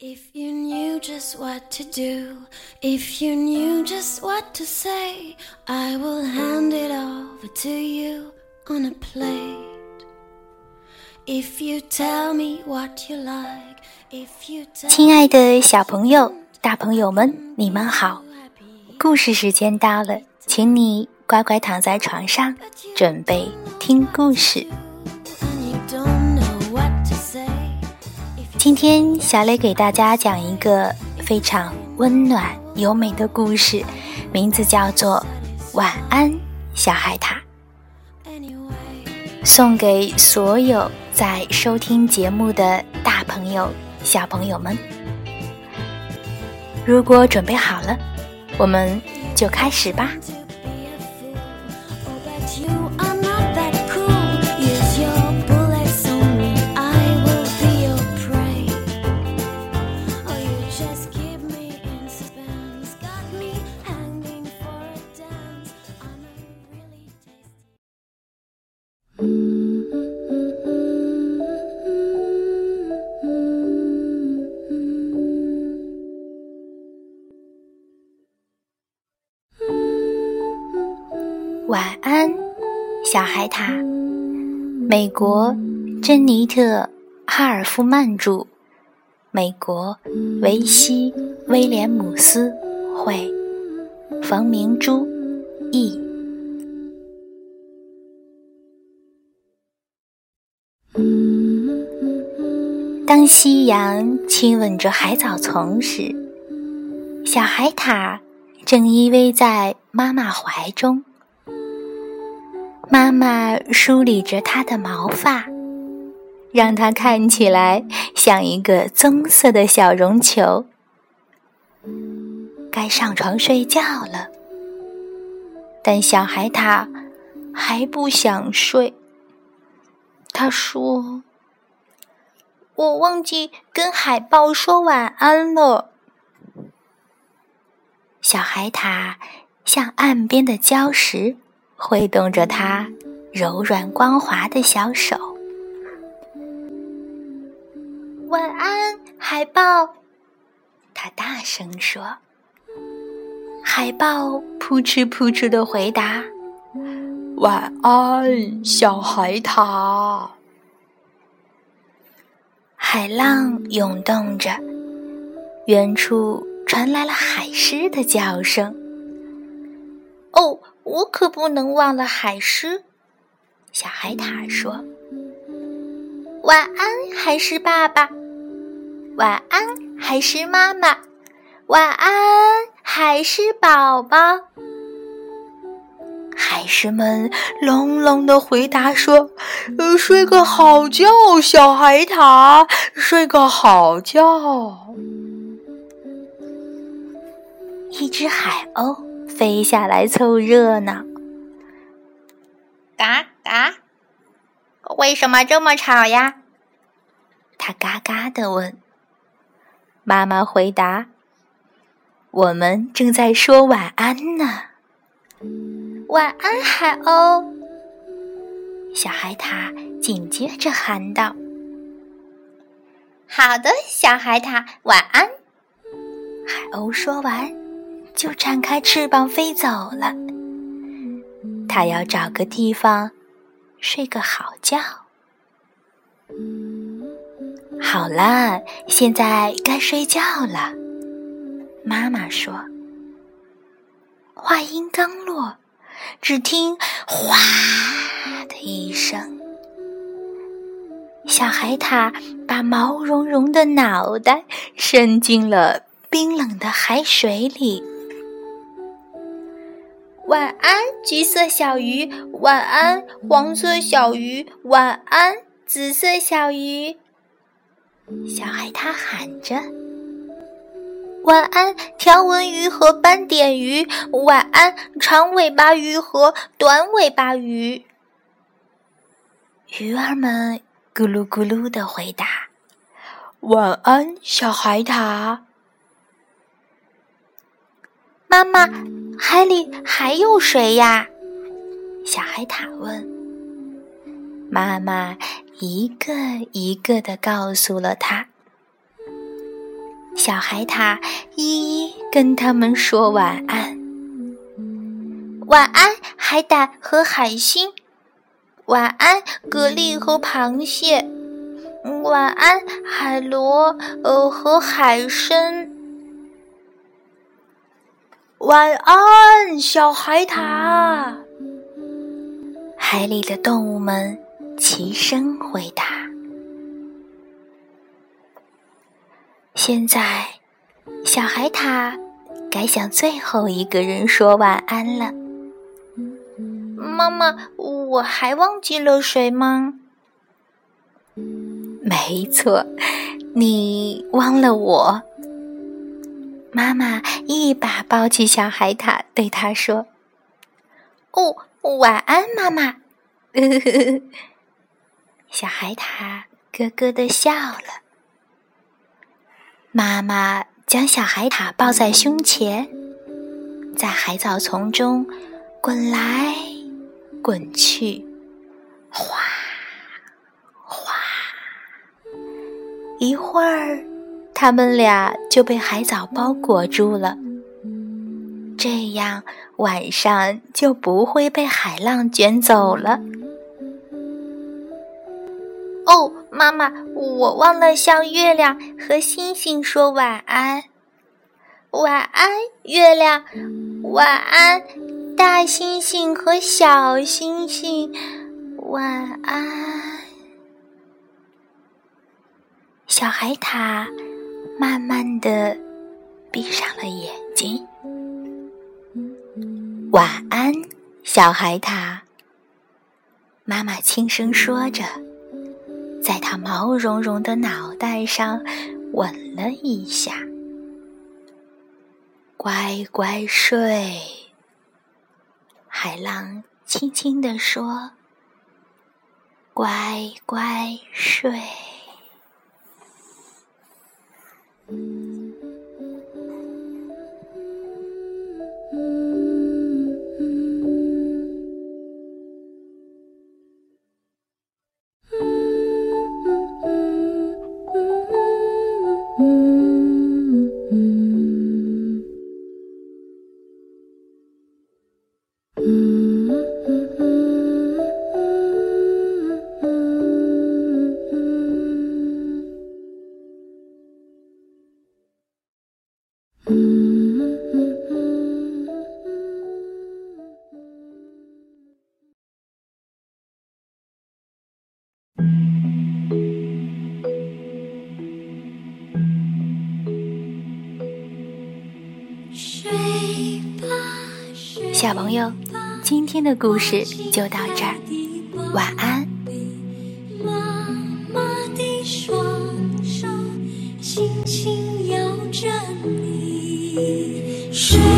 If you knew just what to do, if you knew just what to say, I will hand it over to you on a plate. If you tell me what you like, if you tell 亲爱的小朋友、大朋友们，你们好！故事时间到了，请你乖乖躺在床上，准备听故事。今天小磊给大家讲一个非常温暖优美的故事，名字叫做《晚安，小海獭》，送给所有在收听节目的大朋友、小朋友们。如果准备好了，我们就开始吧。小海獭。美国珍妮特·哈尔夫曼著，美国维希·威廉姆斯绘，冯明珠译。当夕阳亲吻着海藻丛时，小海獭正依偎在妈妈怀中。妈妈梳理着它的毛发，让它看起来像一个棕色的小绒球。该上床睡觉了，但小海獭还不想睡。他说：“我忘记跟海豹说晚安了。”小海獭像岸边的礁石。挥动着它柔软光滑的小手。晚安，海豹！它大声说。海豹扑哧扑哧的回答：“晚安，小海獭。”海浪涌动着，远处传来了海狮的叫声。哦。我可不能忘了海狮，小海獭说：“晚安，海狮爸爸；晚安，海狮妈妈；晚安，海狮宝宝。”海狮们隆隆的回答说：“呃，睡个好觉，小海獭，睡个好觉。”一只海鸥。飞下来凑热闹，嘎嘎！为什么这么吵呀？他嘎嘎的问。妈妈回答：“我们正在说晚安呢。”晚安，海鸥。小海獭紧接着喊道：“好的，小海獭，晚安。”海鸥说完。就展开翅膀飞走了。它要找个地方睡个好觉。好了，现在该睡觉了。妈妈说。话音刚落，只听“哗”的一声，小海獭把毛茸茸的脑袋伸进了冰冷的海水里。晚安，橘色小鱼。晚安，黄色小鱼。晚安，紫色小鱼。小海獭喊着：“晚安，条纹鱼和斑点鱼。晚安，长尾巴鱼和短尾巴鱼。”鱼儿们咕噜咕噜的回答：“晚安，小海獭。”妈妈。海里还有谁呀？小海獭问。妈妈一个一个的告诉了他。小海獭一一跟他们说晚安。晚安，海胆和海星。晚安，蛤蜊和螃蟹。晚安，海螺呃和海参。晚安，小海獭。海里的动物们齐声回答。现在，小海獭该向最后一个人说晚安了。妈妈，我还忘记了谁吗？没错，你忘了我。妈妈一把抱起小海獭，对他说：“哦，晚安，妈妈。” 小海獭咯咯的笑了。妈妈将小海獭抱在胸前，在海藻丛中滚来。滚去，哗哗，一会儿，他们俩就被海藻包裹住了。这样晚上就不会被海浪卷走了。哦，妈妈，我忘了向月亮和星星说晚安。晚安，月亮。晚安。大星星和小星星，晚安。小海獭慢慢的闭上了眼睛。晚安，小海獭。妈妈轻声说着，在它毛茸茸的脑袋上吻了一下。乖乖睡。海浪轻轻地说：“乖乖睡。” Mm. -hmm. 小朋友，今天的故事就到这儿，晚安。Should